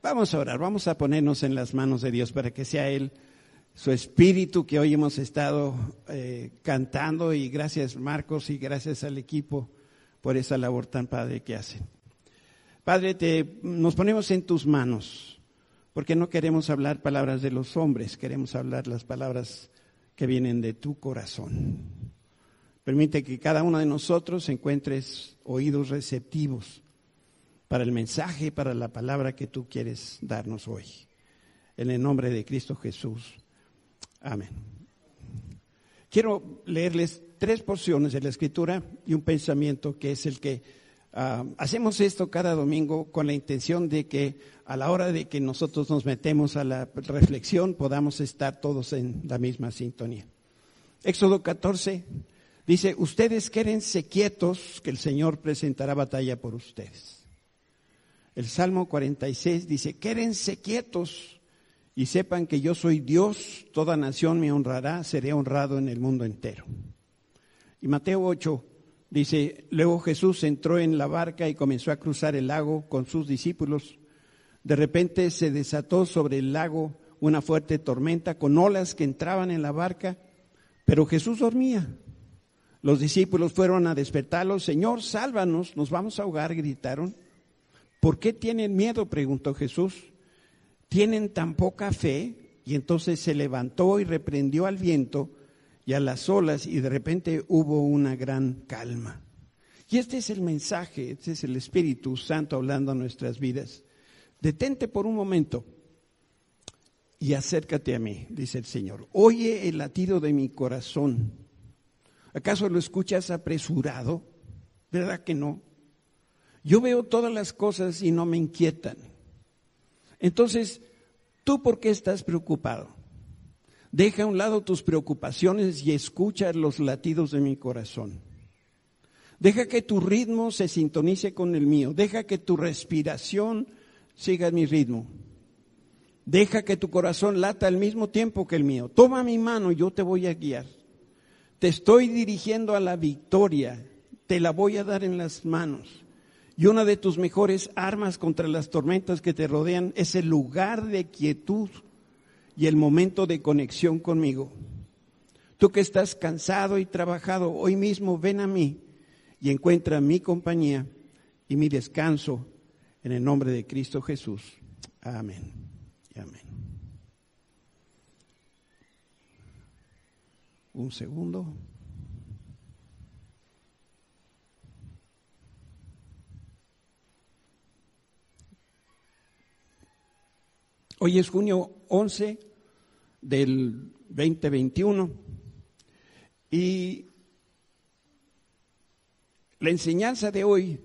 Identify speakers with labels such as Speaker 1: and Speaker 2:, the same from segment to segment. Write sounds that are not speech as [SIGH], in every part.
Speaker 1: Vamos a orar, vamos a ponernos en las manos de Dios para que sea Él, su espíritu que hoy hemos estado eh, cantando y gracias Marcos y gracias al equipo por esa labor tan padre que hacen. Padre, te, nos ponemos en tus manos porque no queremos hablar palabras de los hombres, queremos hablar las palabras que vienen de tu corazón. Permite que cada uno de nosotros encuentres oídos receptivos para el mensaje, para la palabra que tú quieres darnos hoy. En el nombre de Cristo Jesús. Amén. Quiero leerles tres porciones de la escritura y un pensamiento que es el que ah, hacemos esto cada domingo con la intención de que a la hora de que nosotros nos metemos a la reflexión podamos estar todos en la misma sintonía. Éxodo 14 dice, ustedes quédense quietos que el Señor presentará batalla por ustedes. El Salmo 46 dice, quédense quietos y sepan que yo soy Dios, toda nación me honrará, seré honrado en el mundo entero. Y Mateo 8 dice, luego Jesús entró en la barca y comenzó a cruzar el lago con sus discípulos. De repente se desató sobre el lago una fuerte tormenta con olas que entraban en la barca, pero Jesús dormía. Los discípulos fueron a despertarlo, Señor, sálvanos, nos vamos a ahogar, gritaron. ¿Por qué tienen miedo? preguntó Jesús. ¿Tienen tan poca fe? Y entonces se levantó y reprendió al viento y a las olas y de repente hubo una gran calma. Y este es el mensaje, este es el Espíritu Santo hablando a nuestras vidas. Detente por un momento y acércate a mí, dice el Señor. Oye el latido de mi corazón. ¿Acaso lo escuchas apresurado? ¿Verdad que no? Yo veo todas las cosas y no me inquietan. Entonces, ¿tú por qué estás preocupado? Deja a un lado tus preocupaciones y escucha los latidos de mi corazón. Deja que tu ritmo se sintonice con el mío. Deja que tu respiración siga mi ritmo. Deja que tu corazón lata al mismo tiempo que el mío. Toma mi mano, yo te voy a guiar. Te estoy dirigiendo a la victoria. Te la voy a dar en las manos. Y una de tus mejores armas contra las tormentas que te rodean es el lugar de quietud y el momento de conexión conmigo. Tú que estás cansado y trabajado, hoy mismo ven a mí y encuentra mi compañía y mi descanso en el nombre de Cristo Jesús. Amén. Amén. Un segundo. Hoy es junio 11 del 2021 y la enseñanza de hoy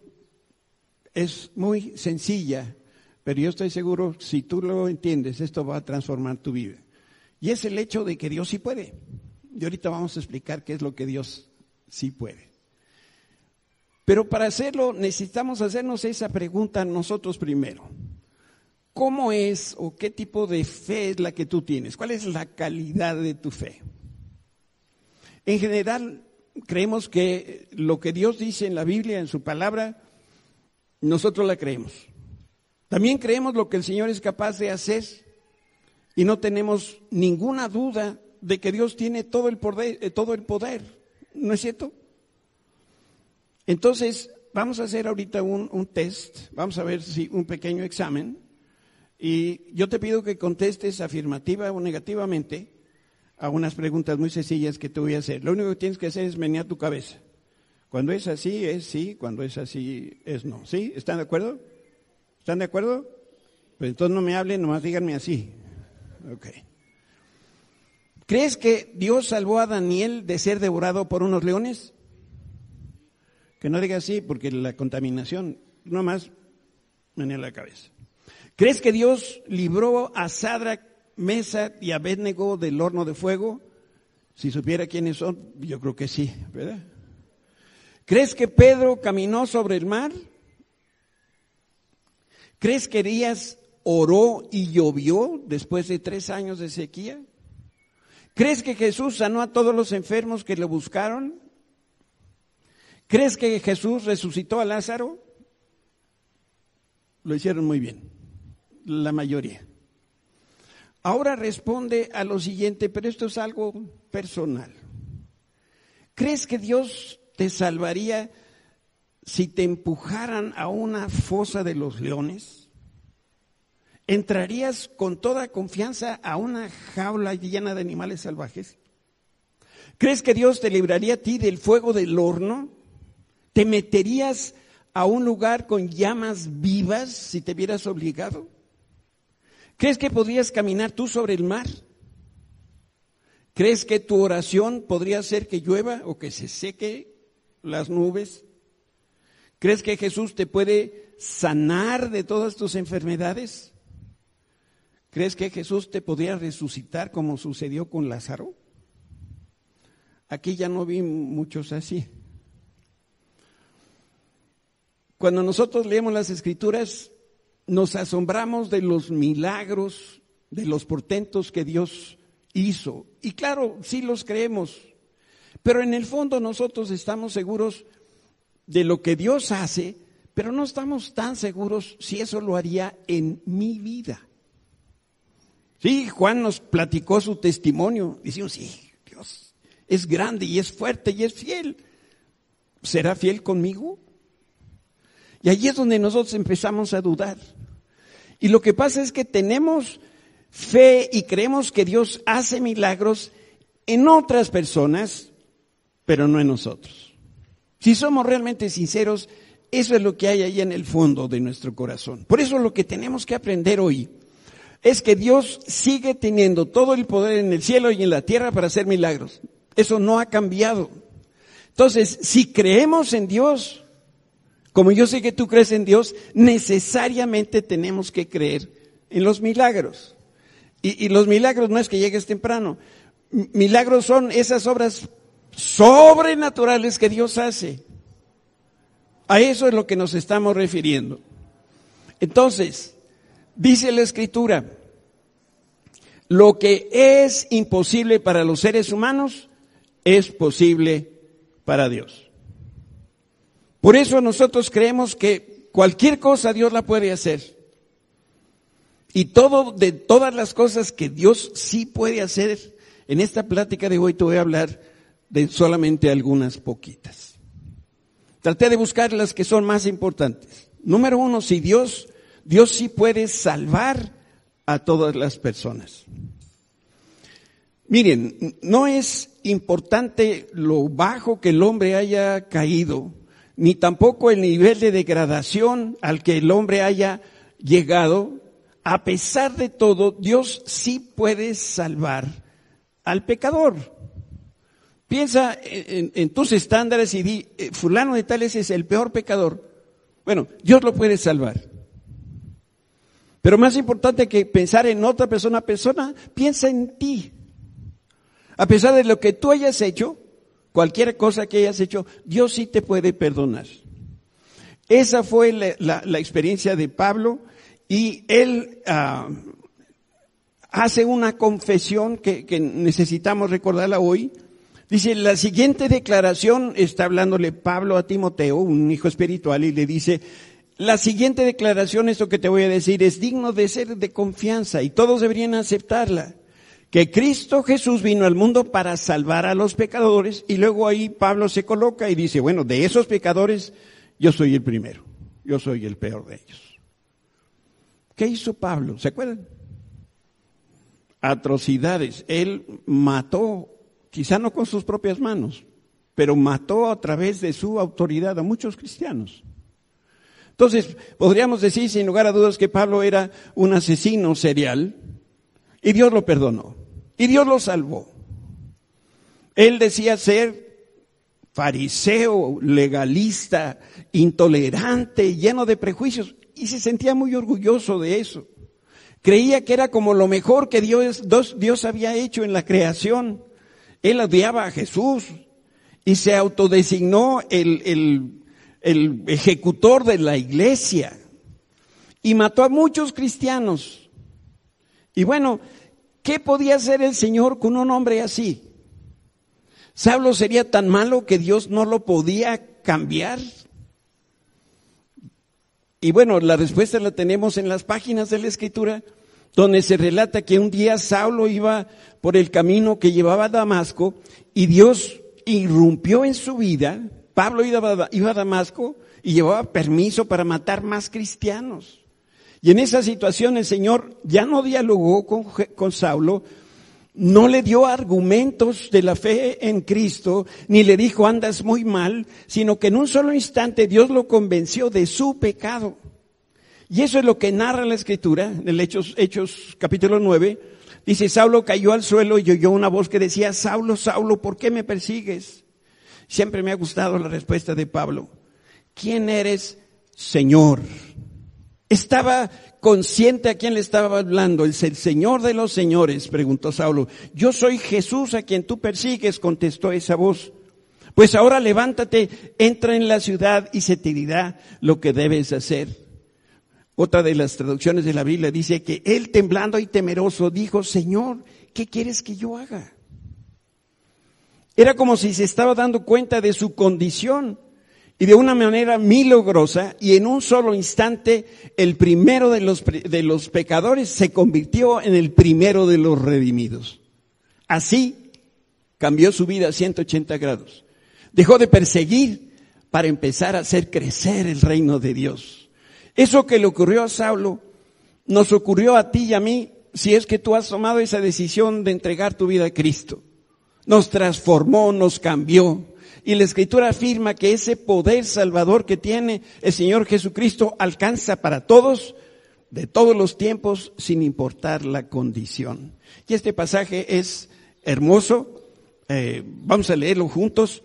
Speaker 1: es muy sencilla, pero yo estoy seguro, si tú lo entiendes, esto va a transformar tu vida. Y es el hecho de que Dios sí puede. Y ahorita vamos a explicar qué es lo que Dios sí puede. Pero para hacerlo necesitamos hacernos esa pregunta nosotros primero. ¿Cómo es o qué tipo de fe es la que tú tienes? ¿Cuál es la calidad de tu fe? En general, creemos que lo que Dios dice en la Biblia, en su palabra, nosotros la creemos. También creemos lo que el Señor es capaz de hacer y no tenemos ninguna duda de que Dios tiene todo el poder, eh, todo el poder. ¿no es cierto? Entonces, vamos a hacer ahorita un, un test, vamos a ver si un pequeño examen y yo te pido que contestes afirmativa o negativamente a unas preguntas muy sencillas que te voy a hacer. Lo único que tienes que hacer es menear tu cabeza. Cuando es así, es sí, cuando es así, es no. ¿Sí? ¿Están de acuerdo? ¿Están de acuerdo? Pues entonces no me hablen, nomás díganme así. Ok. ¿Crees que Dios salvó a Daniel de ser devorado por unos leones? Que no diga así, porque la contaminación, nomás menea la cabeza. ¿Crees que Dios libró a Sadrach, Mesa y Abednego del horno de fuego? Si supiera quiénes son, yo creo que sí, ¿verdad? ¿Crees que Pedro caminó sobre el mar? ¿Crees que Elías oró y llovió después de tres años de sequía? ¿Crees que Jesús sanó a todos los enfermos que lo buscaron? ¿Crees que Jesús resucitó a Lázaro? Lo hicieron muy bien. La mayoría. Ahora responde a lo siguiente, pero esto es algo personal. ¿Crees que Dios te salvaría si te empujaran a una fosa de los leones? ¿Entrarías con toda confianza a una jaula llena de animales salvajes? ¿Crees que Dios te libraría a ti del fuego del horno? ¿Te meterías a un lugar con llamas vivas si te vieras obligado? ¿Crees que podrías caminar tú sobre el mar? ¿Crees que tu oración podría hacer que llueva o que se seque las nubes? ¿Crees que Jesús te puede sanar de todas tus enfermedades? ¿Crees que Jesús te podría resucitar como sucedió con Lázaro? Aquí ya no vi muchos así. Cuando nosotros leemos las escrituras, nos asombramos de los milagros, de los portentos que Dios hizo. Y claro, sí los creemos, pero en el fondo nosotros estamos seguros de lo que Dios hace, pero no estamos tan seguros si eso lo haría en mi vida. Sí, Juan nos platicó su testimonio. Decimos, sí, Dios es grande y es fuerte y es fiel. ¿Será fiel conmigo? Y allí es donde nosotros empezamos a dudar. Y lo que pasa es que tenemos fe y creemos que Dios hace milagros en otras personas, pero no en nosotros. Si somos realmente sinceros, eso es lo que hay ahí en el fondo de nuestro corazón. Por eso lo que tenemos que aprender hoy es que Dios sigue teniendo todo el poder en el cielo y en la tierra para hacer milagros. Eso no ha cambiado. Entonces, si creemos en Dios, como yo sé que tú crees en Dios, necesariamente tenemos que creer en los milagros. Y, los milagros no es que llegues temprano. Milagros son esas obras sobrenaturales que Dios hace. A eso es lo que nos estamos refiriendo. Entonces, dice la escritura, lo que es imposible para los seres humanos es posible para Dios. Por eso nosotros creemos que cualquier cosa Dios la puede hacer. Y todo, de todas las cosas que Dios sí puede hacer, en esta plática de hoy te voy a hablar de solamente algunas poquitas. Traté de buscar las que son más importantes. Número uno, si Dios, Dios sí puede salvar a todas las personas. Miren, no es importante lo bajo que el hombre haya caído, ni tampoco el nivel de degradación al que el hombre haya llegado, a pesar de todo, Dios sí puede salvar al pecador. Piensa en, tus estándares y di, eh, fulano de tales es el peor pecador. Bueno, Dios lo puede salvar. Pero más importante que pensar en otra persona, persona, piensa en ti. A pesar de lo que tú hayas hecho, cualquier cosa que hayas hecho, Dios sí te puede perdonar. Esa fue la experiencia de Pablo y él ah, hace una confesión que, que necesitamos recordarla hoy. Dice, la siguiente declaración, está hablándole Pablo a Timoteo, un hijo espiritual, y le dice, la siguiente declaración, esto que te voy a decir, es digno de ser de confianza y todos deberían aceptarla. Que Cristo Jesús vino al mundo para salvar a los pecadores y luego ahí Pablo se coloca y dice, bueno, de esos pecadores yo soy el primero, yo soy el peor de ellos. ¿Qué hizo Pablo? ¿Se acuerdan? Atrocidades. Él mató, quizá no con sus propias manos, pero mató a través de su autoridad a muchos cristianos. Entonces, podríamos decir sin lugar a dudas que Pablo era un asesino serial y Dios lo perdonó y Dios lo salvó. Él decía ser fariseo, legalista, intolerante, lleno de prejuicios y se sentía muy orgulloso de eso. Creía que era como lo mejor que Dios, Dios había hecho en la creación. Él odiaba a Jesús y se autodesignó el, el, el ejecutor de la iglesia y mató a muchos cristianos. Y bueno, ¿qué podía hacer el Señor con un hombre así? ¿Sablo sería tan malo que Dios no lo podía cambiar? Y bueno, la respuesta la tenemos en las páginas de la escritura, donde se relata que un día Saulo iba por el camino que llevaba a Damasco y Dios irrumpió en su vida. Pablo iba a Damasco y llevaba permiso para matar más cristianos. Y en esa situación el Señor ya no dialogó con, con Saulo, no le dio argumentos de la fe en Cristo, ni le dijo andas muy mal, sino que en un solo instante Dios lo convenció de su pecado. Y eso es lo que narra la escritura, en el Hechos, Hechos capítulo 9. Dice, Saulo cayó al suelo y oyó una voz que decía, Saulo, Saulo, ¿por qué me persigues? Siempre me ha gustado la respuesta de Pablo. ¿Quién eres, Señor? Estaba consciente a quién le estaba hablando. El Señor de los señores, preguntó Saulo. Yo soy Jesús a quien tú persigues, contestó esa voz. Pues ahora levántate, entra en la ciudad y se te dirá lo que debes hacer. Otra de las traducciones de la Biblia dice que él temblando y temeroso dijo, Señor, ¿qué quieres que yo haga? Era como si se estaba dando cuenta de su condición y de una manera milagrosa y en un solo instante el primero de los, de los pecadores se convirtió en el primero de los redimidos. Así cambió su vida a 180 grados. Dejó de perseguir para empezar a hacer crecer el reino de Dios. Eso que le ocurrió a Saulo nos ocurrió a ti y a mí si es que tú has tomado esa decisión de entregar tu vida a Cristo. Nos transformó, nos cambió, y la escritura afirma que ese poder salvador que tiene el Señor Jesucristo alcanza para todos, de todos los tiempos, sin importar la condición. Y este pasaje es hermoso. Eh, vamos a leerlo juntos.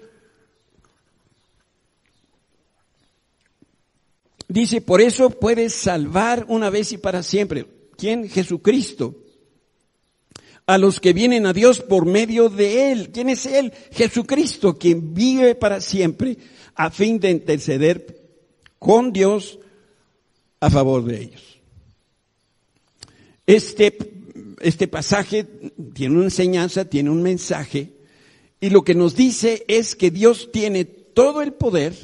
Speaker 1: Dice, por eso puedes salvar una vez y para siempre. ¿Quién? Jesucristo a los que vienen a Dios por medio de Él. ¿Quién es Él? Jesucristo, quien vive para siempre a fin de interceder con Dios a favor de ellos. Este, este pasaje tiene una enseñanza, tiene un mensaje, y lo que nos dice es que Dios tiene todo el poder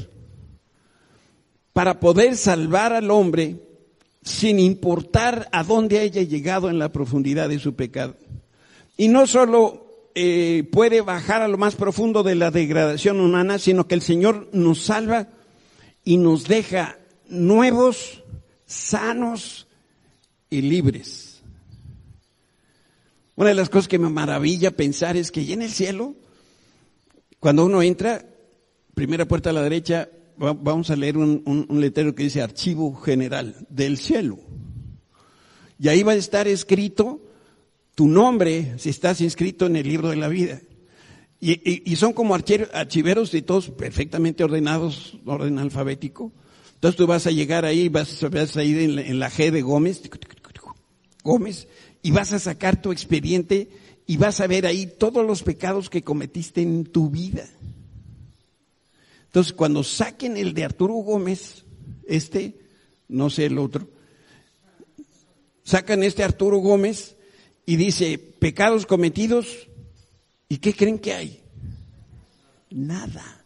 Speaker 1: para poder salvar al hombre sin importar a dónde haya llegado en la profundidad de su pecado. Y no solo eh, puede bajar a lo más profundo de la degradación humana, sino que el Señor nos salva y nos deja nuevos, sanos y libres. Una de las cosas que me maravilla pensar es que allí en el cielo, cuando uno entra, primera puerta a la derecha, vamos a leer un, un letrero que dice Archivo General del Cielo. Y ahí va a estar escrito tu nombre si estás inscrito en el libro de la vida. Y, son como archiveros y todos perfectamente ordenados, orden alfabético. Entonces tú vas a llegar ahí, vas, a ir en la, en la G de Gómez, Gómez, y vas a sacar tu expediente y vas a ver ahí todos los pecados que cometiste en tu vida. Entonces cuando saquen el de Arturo Gómez, este, no sé el otro, sacan este Arturo Gómez, y dice, pecados cometidos, ¿y qué creen que hay? Nada.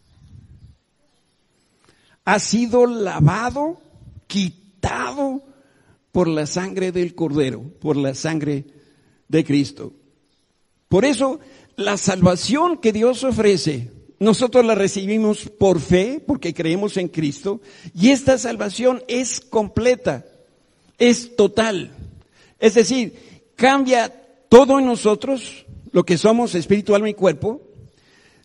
Speaker 1: Ha sido lavado, quitado por la sangre del Cordero, por la sangre de Cristo. Por eso, la salvación que Dios ofrece, nosotros la recibimos por fe, porque creemos en Cristo, y esta salvación es completa, es total. Es decir, cambia todo en nosotros, lo que somos, espíritu, alma y cuerpo,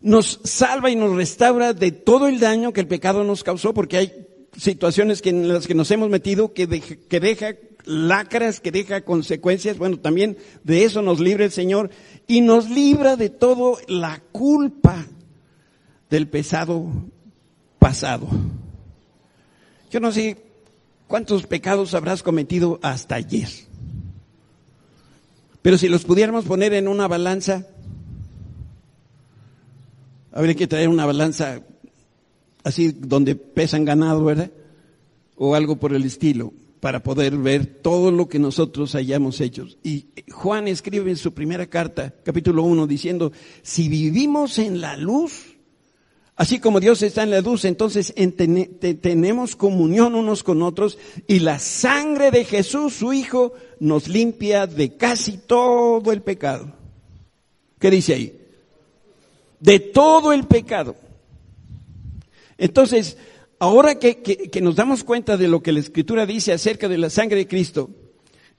Speaker 1: nos salva y nos restaura de todo el daño que el pecado nos causó, porque hay situaciones que en las que nos hemos metido que, que deja lacras, que deja consecuencias, bueno, también de eso nos libra el Señor y nos libra de todo la culpa del pesado pasado. Yo no sé cuántos pecados habrás cometido hasta ayer. Pero si los pudiéramos poner en una balanza, habría que traer una balanza así donde pesan ganado, ¿verdad? O algo por el estilo, para poder ver todo lo que nosotros hayamos hecho. Y Juan escribe en su primera carta, capítulo 1, diciendo, si vivimos en la luz, Así como Dios está en la luz, entonces tenemos comunión unos con otros y la sangre de Jesús, su Hijo, nos limpia de casi todo el pecado. ¿Qué dice ahí? De todo el pecado. Entonces, ahora que, nos damos cuenta de lo que la Escritura dice acerca de la sangre de Cristo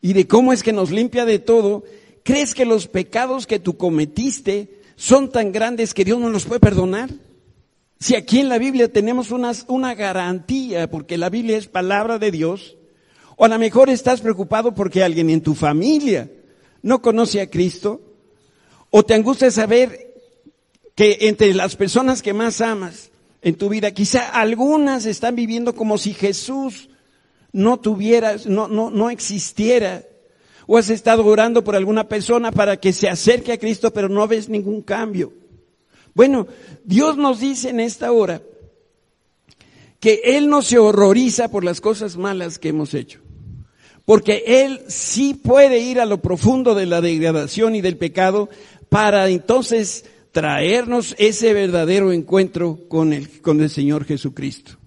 Speaker 1: y de cómo es que nos limpia de todo, ¿crees que los pecados que tú cometiste son tan grandes que Dios no los puede perdonar? Si aquí en la Biblia tenemos una, garantía, porque la Biblia es palabra de Dios, o a lo mejor estás preocupado porque alguien en tu familia no conoce a Cristo, o te angustia saber que entre las personas que más amas en tu vida, quizá algunas están viviendo como si Jesús no tuviera, no, no, no existiera. O has estado orando por alguna persona para que se acerque a Cristo, pero no ves ningún cambio. Bueno, Dios nos dice en esta hora que Él no se horroriza por las cosas malas que hemos hecho. Porque Él sí puede ir a lo profundo de la degradación y del pecado para entonces traernos ese verdadero encuentro con el, con el Señor Jesucristo.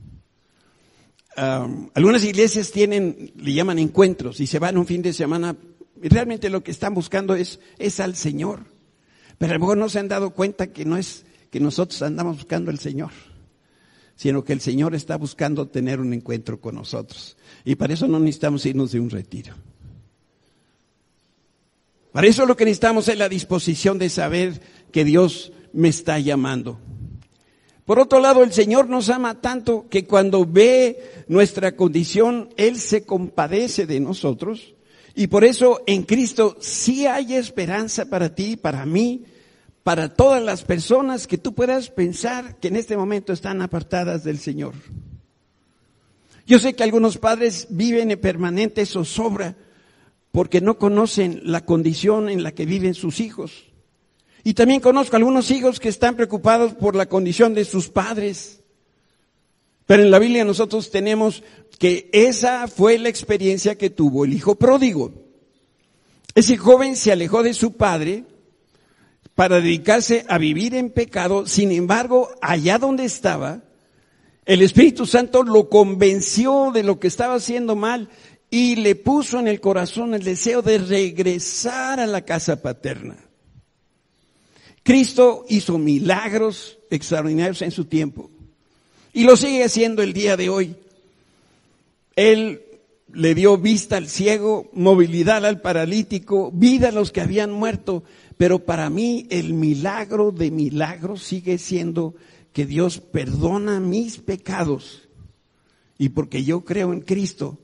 Speaker 1: algunas iglesias tienen, le llaman encuentros y se van un fin de semana. Realmente lo que están buscando es, es al Señor. Pero a lo mejor no se han dado cuenta que no es que nosotros andamos buscando al Señor, sino que el Señor está buscando tener un encuentro con nosotros. Y para eso no necesitamos irnos de un retiro. Para eso lo que necesitamos es la disposición de saber que Dios me está llamando. Por otro lado, el Señor nos ama tanto que cuando ve nuestra condición, Él se compadece de nosotros y por eso en Cristo sí hay esperanza para ti, para mí, para todas las personas que tú puedas pensar que en este momento están apartadas del Señor. Yo sé que algunos padres viven en permanente zozobra porque no conocen la condición en la que viven sus hijos. Y también conozco algunos hijos que están preocupados por la condición de sus padres. Pero en la Biblia nosotros tenemos que esa fue la experiencia que tuvo el hijo pródigo. Ese joven se alejó de su padre para dedicarse a vivir en pecado, sin embargo, allá donde estaba, el Espíritu Santo lo convenció de lo que estaba haciendo mal y le puso en el corazón el deseo de regresar a la casa paterna. Cristo hizo milagros extraordinarios en su tiempo. Y lo sigue haciendo el día de hoy. Él le dio vista al ciego, movilidad al paralítico, vida a los que habían muerto. Pero para mí el milagro de milagros sigue siendo que Dios perdona mis pecados. Y porque yo creo en Cristo,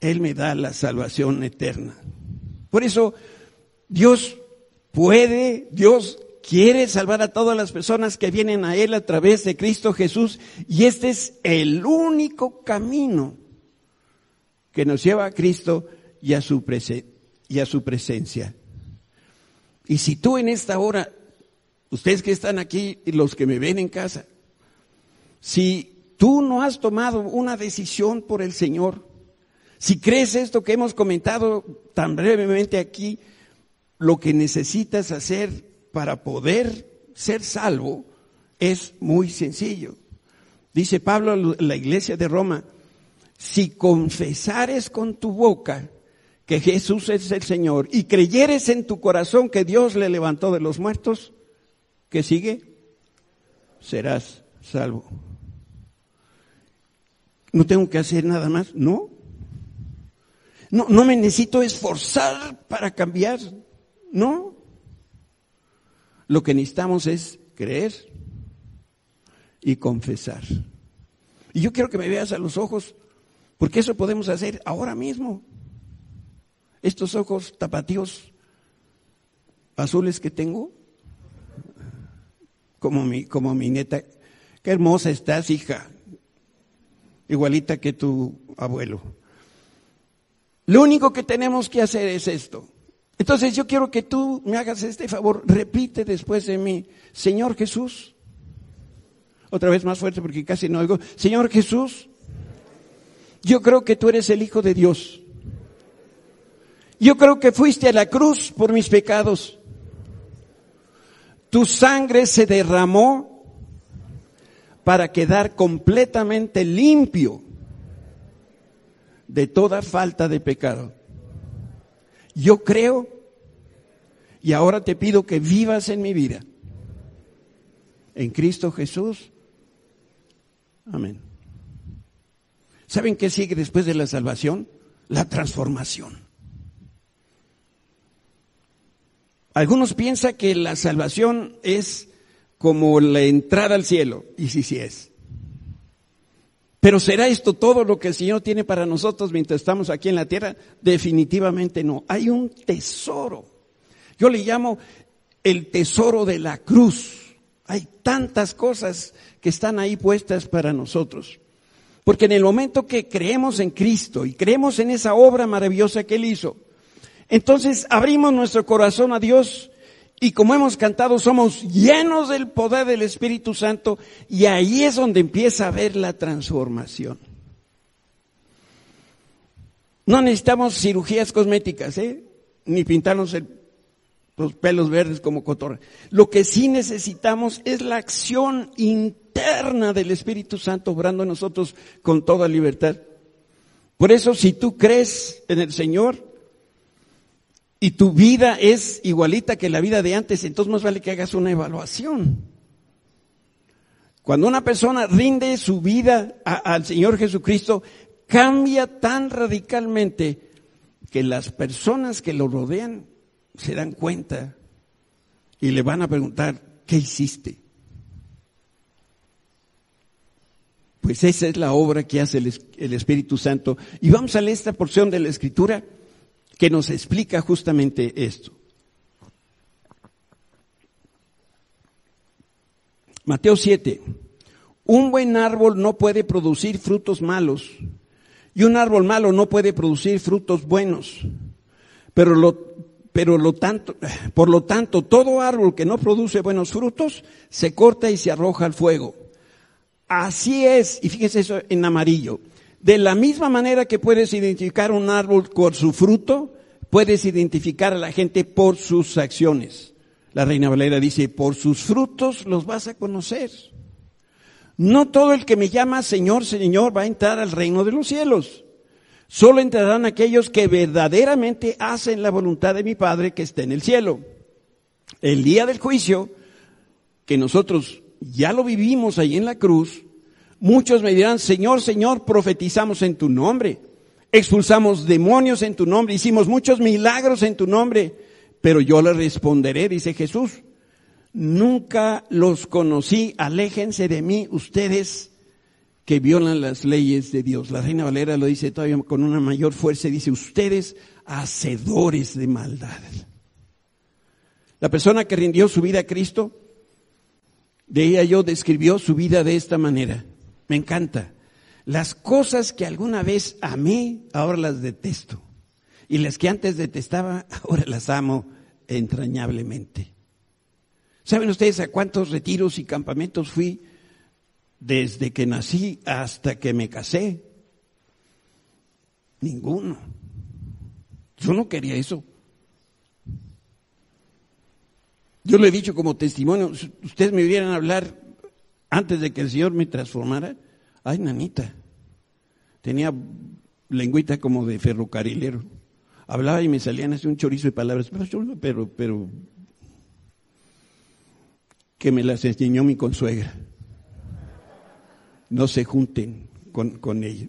Speaker 1: Él me da la salvación eterna. Por eso Dios puede, Dios quiere salvar a todas las personas que vienen a Él a través de Cristo Jesús y este es el único camino que nos lleva a Cristo y a su, y a su presencia. Y si tú en esta hora, ustedes que están aquí y los que me ven en casa, si tú no has tomado una decisión por el Señor, si crees esto que hemos comentado tan brevemente aquí, lo que necesitas hacer para poder ser salvo es muy sencillo. Dice Pablo a la iglesia de Roma, si confesares con tu boca que Jesús es el Señor y creyeres en tu corazón que Dios le levantó de los muertos, ¿qué sigue? Serás salvo. No tengo que hacer nada más, no. No, no me necesito esforzar para cambiar, no. Lo que necesitamos es creer y confesar. Y yo quiero que me veas a los ojos, porque eso podemos hacer ahora mismo. Estos ojos tapatíos azules que tengo, como mi, como mi nieta, qué hermosa estás, hija, igualita que tu abuelo. Lo único que tenemos que hacer es esto, entonces yo quiero que tú me hagas este favor, repite después de mí, Señor Jesús, otra vez más fuerte porque casi no oigo, Señor Jesús, yo creo que tú eres el Hijo de Dios. Yo creo que fuiste a la cruz por mis pecados. Tu sangre se derramó para quedar completamente limpio de toda falta de pecado. Yo creo y ahora te pido que vivas en mi vida. En Cristo Jesús. Amén. ¿Saben qué sigue después de la salvación? La transformación. Algunos piensan que la salvación es como la entrada al cielo, y sí, sí es. Pero ¿será esto todo lo que el Señor tiene para nosotros mientras estamos aquí en la tierra? Definitivamente no. Hay un tesoro. Yo le llamo el tesoro de la cruz. Hay tantas cosas que están ahí puestas para nosotros. Porque en el momento que creemos en Cristo y creemos en esa obra maravillosa que Él hizo, entonces abrimos nuestro corazón a Dios y como hemos cantado, somos llenos del poder del Espíritu Santo y ahí es donde empieza a ver la transformación. No necesitamos cirugías cosméticas, ¿eh? ni pintarnos los pelos verdes como cotorra. Lo que sí necesitamos es la acción interna del Espíritu Santo obrando en nosotros con toda libertad. Por eso, si tú crees en el Señor, y tu vida es igualita que la vida de antes, entonces más vale que hagas una evaluación. Cuando una persona rinde su vida al Señor Jesucristo, cambia tan radicalmente que las personas que lo rodean se dan cuenta y le van a preguntar, ¿qué hiciste? Pues esa es la obra que hace el, el Espíritu Santo. Y vamos a leer esta porción de la Escritura que nos explica justamente esto. Mateo 7. Un buen árbol no puede producir frutos malos y un árbol malo no puede producir frutos buenos. Pero lo, pero lo tanto, por lo tanto, todo árbol que no produce buenos frutos se corta y se arroja al fuego. Así es, y fíjese eso en amarillo. De la misma manera que puedes identificar un árbol por su fruto, puedes identificar a la gente por sus acciones. La Reina Valera dice, por sus frutos los vas a conocer. No todo el que me llama Señor, Señor va a entrar al reino de los cielos. Solo entrarán aquellos que verdaderamente hacen la voluntad de mi Padre que está en el cielo. El día del juicio, que nosotros ya lo vivimos ahí en la cruz, Muchos me dirán, Señor, Señor, profetizamos en tu nombre, expulsamos demonios en tu nombre, hicimos muchos milagros en tu nombre, pero yo le responderé, dice Jesús, nunca los conocí, aléjense de mí ustedes que violan las leyes de Dios. La Reina Valera lo dice todavía con una mayor fuerza, dice, ustedes hacedores de maldad. La persona que rindió su vida a Cristo, de ella yo describió su vida de esta manera. Me encanta. Las cosas que alguna vez amé, ahora las detesto. Y las que antes detestaba, [LAUGHS] ahora las amo entrañablemente. ¿Saben ustedes a cuántos retiros y campamentos fui desde que nací hasta que me casé? Ninguno. Yo no quería eso. Yo le he dicho como testimonio, ustedes me vieran hablar antes de que el Señor me transformara, ay, nanita, tenía lengüita como de ferrocarrilero. Hablaba y me salían así un chorizo de palabras, pero, pero, que me las enseñó mi consuegra. No se junten con, con ella.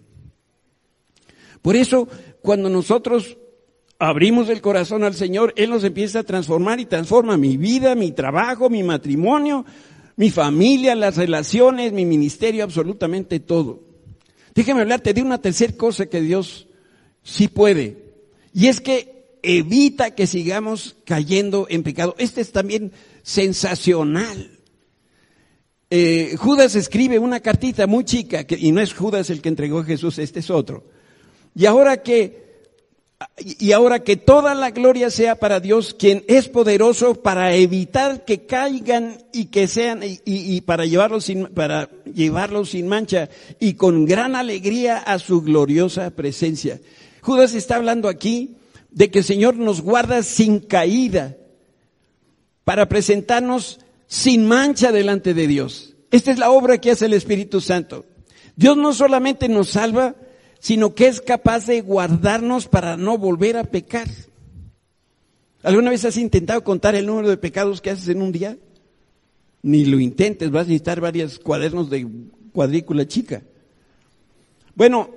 Speaker 1: Por eso, cuando nosotros abrimos el corazón al Señor, Él nos empieza a transformar y transforma mi vida, mi trabajo, mi matrimonio, mi familia, las relaciones, mi ministerio, absolutamente todo. Déjame hablarte de una tercera cosa que Dios sí puede. Y es que evita que sigamos cayendo en pecado. Este es también sensacional. Eh, Judas escribe una cartita muy chica, y no es Judas el que entregó a Jesús, este es otro. Y ahora que y ahora que toda la gloria sea para Dios, quien es poderoso para evitar que caigan y que sean, y, para llevarlos sin, para llevarlos sin mancha y con gran alegría a su gloriosa presencia. Judas está hablando aquí de que el Señor nos guarda sin caída para presentarnos sin mancha delante de Dios. Esta es la obra que hace el Espíritu Santo. Dios no solamente nos salva, sino que es capaz de guardarnos para no volver a pecar. ¿Alguna vez has intentado contar el número de pecados que haces en un día? Ni lo intentes, vas a necesitar varios cuadernos de cuadrícula chica. Bueno,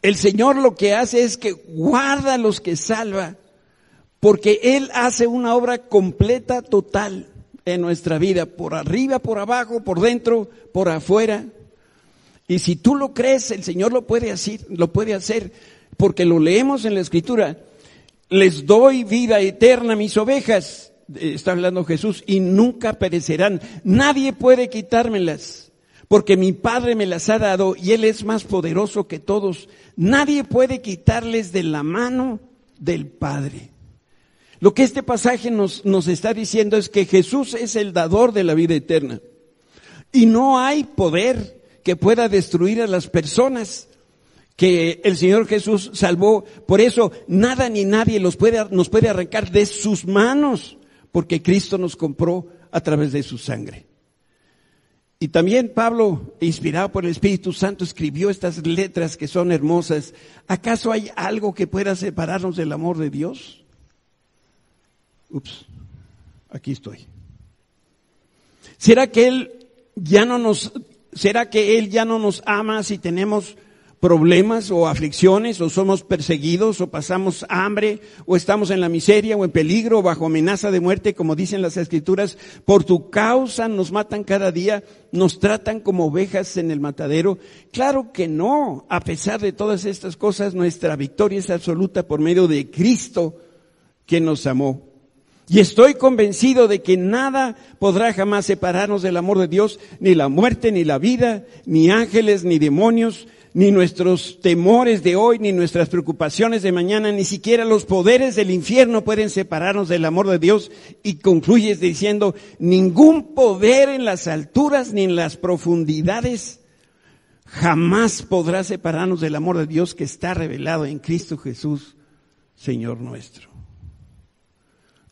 Speaker 1: el Señor lo que hace es que guarda a los que salva, porque Él hace una obra completa, total en nuestra vida, por arriba, por abajo, por dentro, por afuera. Y si tú lo crees, el Señor lo puede hacer, lo puede hacer, porque lo leemos en la Escritura. Les doy vida eterna a mis ovejas, está hablando Jesús, y nunca perecerán. Nadie puede quitármelas, porque mi Padre me las ha dado y Él es más poderoso que todos. Nadie puede quitarles de la mano del Padre. Lo que este pasaje nos, nos está diciendo es que Jesús es el dador de la vida eterna. Y no hay poder que pueda destruir a las personas que el Señor Jesús salvó. Por eso nada ni nadie los puede, nos puede arrancar de sus manos, porque Cristo nos compró a través de su sangre. Y también Pablo, inspirado por el Espíritu Santo, escribió estas letras que son hermosas. ¿Acaso hay algo que pueda separarnos del amor de Dios? Ups, aquí estoy. ¿Será que Él ya no nos, será que Él ya no nos ama si tenemos problemas o aflicciones o somos perseguidos o pasamos hambre o estamos en la miseria o en peligro o bajo amenaza de muerte, como dicen las escrituras, por tu causa nos matan cada día, nos tratan como ovejas en el matadero. Claro que no, a pesar de todas estas cosas, nuestra victoria es absoluta por medio de Cristo que nos amó. Y estoy convencido de que nada podrá jamás separarnos del amor de Dios, ni la muerte, ni la vida, ni ángeles, ni demonios, ni nuestros temores de hoy, ni nuestras preocupaciones de mañana, ni siquiera los poderes del infierno pueden separarnos del amor de Dios. Y concluyes diciendo, ningún poder en las alturas ni en las profundidades jamás podrá separarnos del amor de Dios que está revelado en Cristo Jesús, Señor nuestro.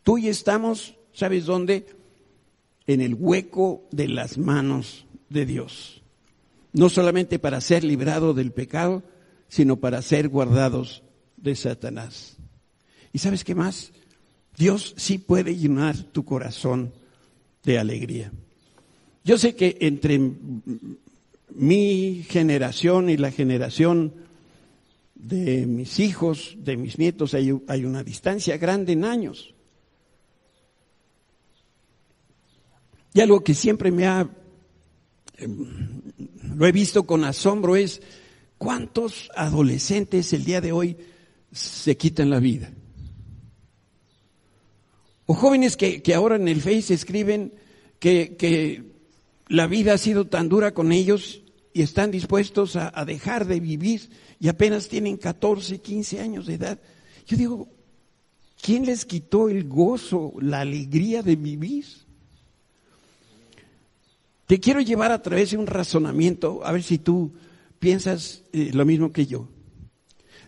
Speaker 1: Tú y estamos, ¿sabes dónde? En el hueco de las manos de Dios. No solamente para ser librado del pecado, sino para ser guardados de Satanás. ¿Y sabes qué más? Dios sí puede llenar tu corazón de alegría. Yo sé que entre mi generación y la generación de mis hijos, de mis nietos, hay, hay una distancia grande en años. Y algo que siempre me ha, em, lo he visto con asombro es cuántos adolescentes el día de hoy se quitan la vida. O jóvenes que, ahora en el Face escriben que, que, la vida ha sido tan dura con ellos y están dispuestos a, a dejar de vivir y apenas tienen 14, 15 años de edad. Yo digo, ¿quién les quitó el gozo, la alegría de vivir? Te quiero llevar a través de un razonamiento, a ver si tú piensas eh, lo mismo que yo.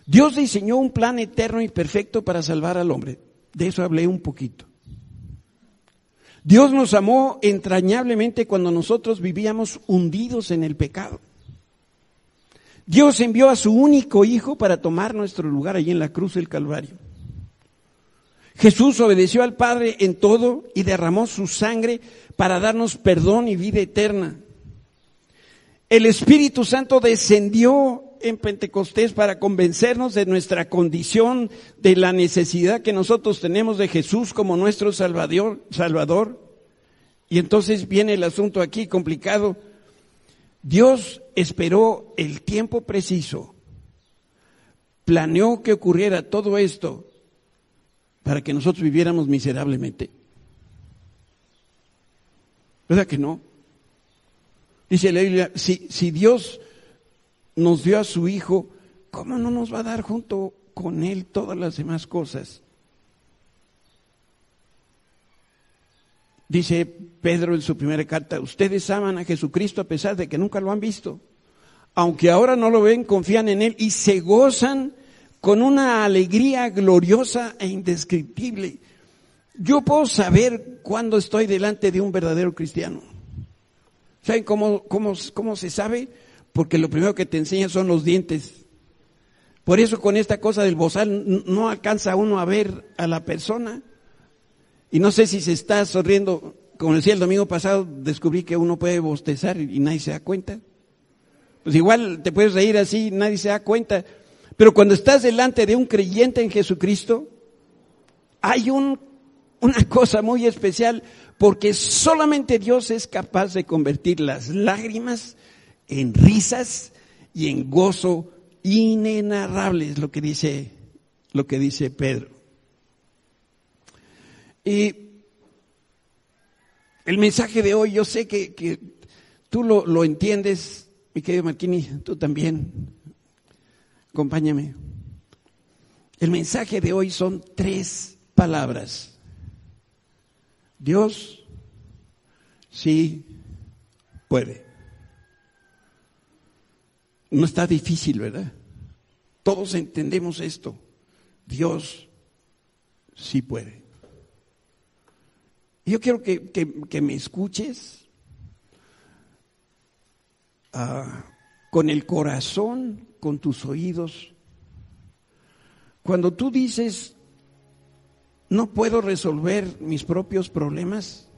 Speaker 1: Dios diseñó un plan eterno y perfecto para salvar al hombre. De eso hablé un poquito. Dios nos amó entrañablemente cuando nosotros vivíamos hundidos en el pecado. Dios envió a su único hijo para tomar nuestro lugar allí en la cruz del Calvario. Jesús obedeció al Padre en todo y derramó su sangre para darnos perdón y vida eterna. El Espíritu Santo descendió en Pentecostés para convencernos de nuestra condición, de la necesidad que nosotros tenemos de Jesús como nuestro Salvador. Salvador. Y entonces viene el asunto aquí complicado. Dios esperó el tiempo preciso, planeó que ocurriera todo esto para que nosotros viviéramos miserablemente. ¿Verdad que no? Dice la Biblia, si, si Dios nos dio a su Hijo, ¿cómo no nos va a dar junto con Él todas las demás cosas? Dice Pedro en su primera carta, ustedes aman a Jesucristo a pesar de que nunca lo han visto. Aunque ahora no lo ven, confían en Él y se gozan con una alegría gloriosa e indescriptible. Yo puedo saber cuándo estoy delante de un verdadero cristiano. ¿Saben cómo, cómo, cómo se sabe? Porque lo primero que te enseña son los dientes. Por eso con esta cosa del bozal no alcanza uno a ver a la persona. Y no sé si se está sonriendo. Como decía el domingo pasado, descubrí que uno puede bostezar y nadie se da cuenta. Pues igual te puedes reír así, nadie se da cuenta. Pero cuando estás delante de un creyente en Jesucristo, hay un, una cosa muy especial, porque solamente Dios es capaz de convertir las lágrimas en risas y en gozo inenarrable, es lo que dice, lo que dice Pedro. Y el mensaje de hoy, yo sé que, que tú lo, lo, entiendes, mi querido Marquini, tú también. Acompáñame. El mensaje de hoy son tres palabras. Dios sí puede. No está difícil, ¿verdad? Todos entendemos esto. Dios sí puede. Yo quiero que, que, me escuches uh, con el corazón, con tus oídos. Cuando tú dices, no puedo resolver mis propios problemas,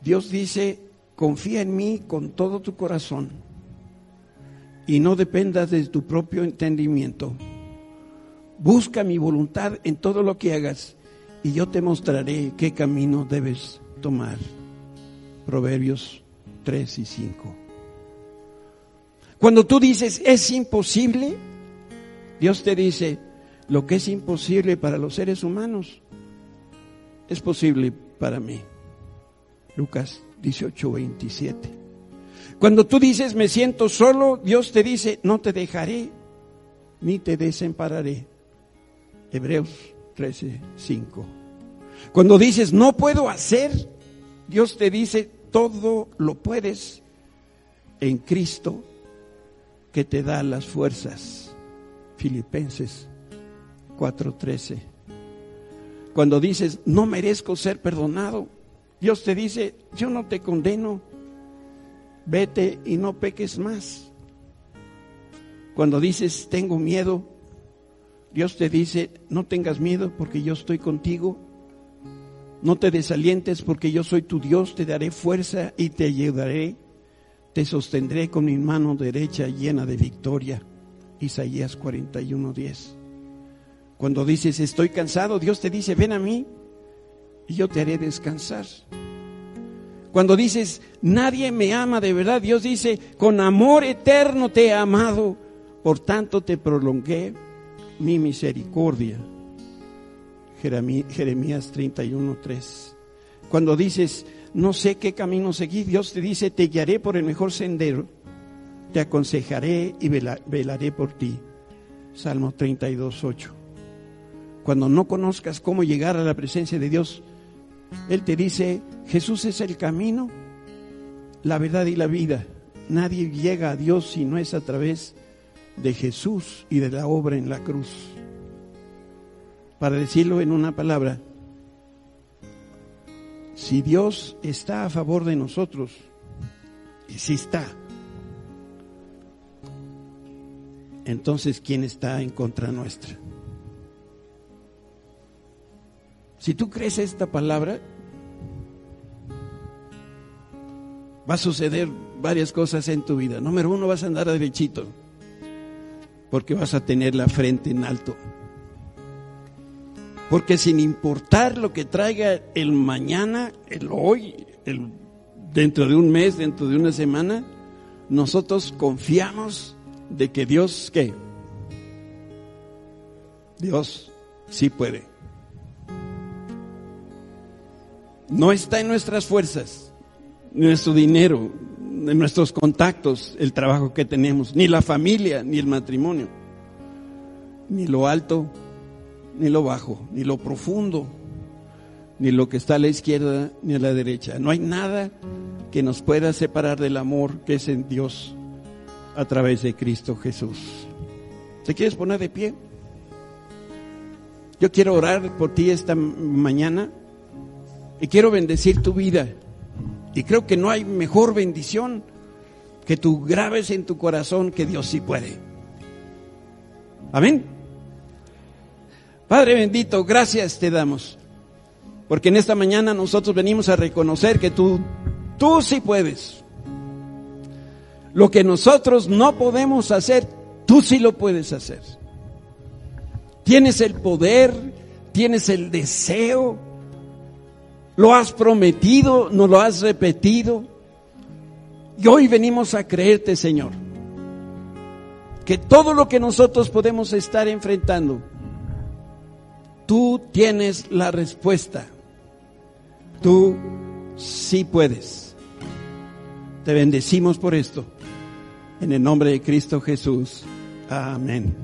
Speaker 1: Dios dice, confía en mí con todo tu corazón y no dependas de tu propio entendimiento. Busca mi voluntad en todo lo que hagas y yo te mostraré qué camino debes tomar. Proverbios 3 y 5. Cuando tú dices es imposible, Dios te dice, lo que es imposible para los seres humanos es posible para mí. Lucas 18, 27. Cuando tú dices, me siento solo, Dios te dice, no te dejaré ni te desampararé. Hebreos 13, 5. Cuando dices, no puedo hacer, Dios te dice, todo lo puedes en Cristo que te da las fuerzas. Filipenses 4:13. Cuando dices, no merezco ser perdonado, Dios te dice, yo no te condeno, vete y no peques más. Cuando dices, tengo miedo, Dios te dice, no tengas miedo porque yo estoy contigo. No te desalientes porque yo soy tu Dios, te daré fuerza y te ayudaré. Te sostendré con mi mano derecha llena de victoria. Isaías 41:10. Cuando dices, estoy cansado, Dios te dice, ven a mí y yo te haré descansar. Cuando dices, nadie me ama de verdad, Dios dice, con amor eterno te he amado, por tanto te prolongué mi misericordia. Jeremías 31.3. Cuando dices, no sé qué camino seguir, Dios te dice, te guiaré por el mejor sendero, te aconsejaré y velaré por ti. Salmo 32.8. Cuando no conozcas cómo llegar a la presencia de Dios, él te dice, Jesús es el camino, la verdad y la vida. Nadie llega a Dios si no es a través de Jesús y de la obra en la cruz. Para decirlo en una palabra, si Dios está a favor de nosotros, y si está, entonces ¿quién está en contra nuestra? Si tú crees esta palabra, va a suceder varias cosas en tu vida. Número uno, vas a andar derechito, porque vas a tener la frente en alto. Porque sin importar lo que traiga el mañana, el hoy, el dentro de un mes, dentro de una semana, nosotros confiamos de que Dios, ¿qué? Dios sí puede. No está en nuestras fuerzas, nuestro dinero, en nuestros contactos, el trabajo que tenemos, ni la familia, ni el matrimonio, ni lo alto, ni lo bajo, ni lo profundo, ni lo que está a la izquierda, ni a la derecha. No hay nada que nos pueda separar del amor que es en Dios a través de Cristo Jesús. ¿Te quieres poner de pie? Yo quiero orar por ti esta mañana. Y quiero bendecir tu vida. Y creo que no hay mejor bendición que tú grabes en tu corazón que Dios sí puede. Amén. Padre bendito, gracias te damos. Porque en esta mañana nosotros venimos a reconocer que tú, tú sí puedes. Lo que nosotros no podemos hacer, tú sí lo puedes hacer. Tienes el poder, tienes el deseo, lo has prometido, nos lo has repetido. Y hoy venimos a creerte, Señor, que todo lo que nosotros podemos estar enfrentando, tú tienes la respuesta. Tú sí puedes. Te bendecimos por esto. En el nombre de Cristo Jesús. Amén.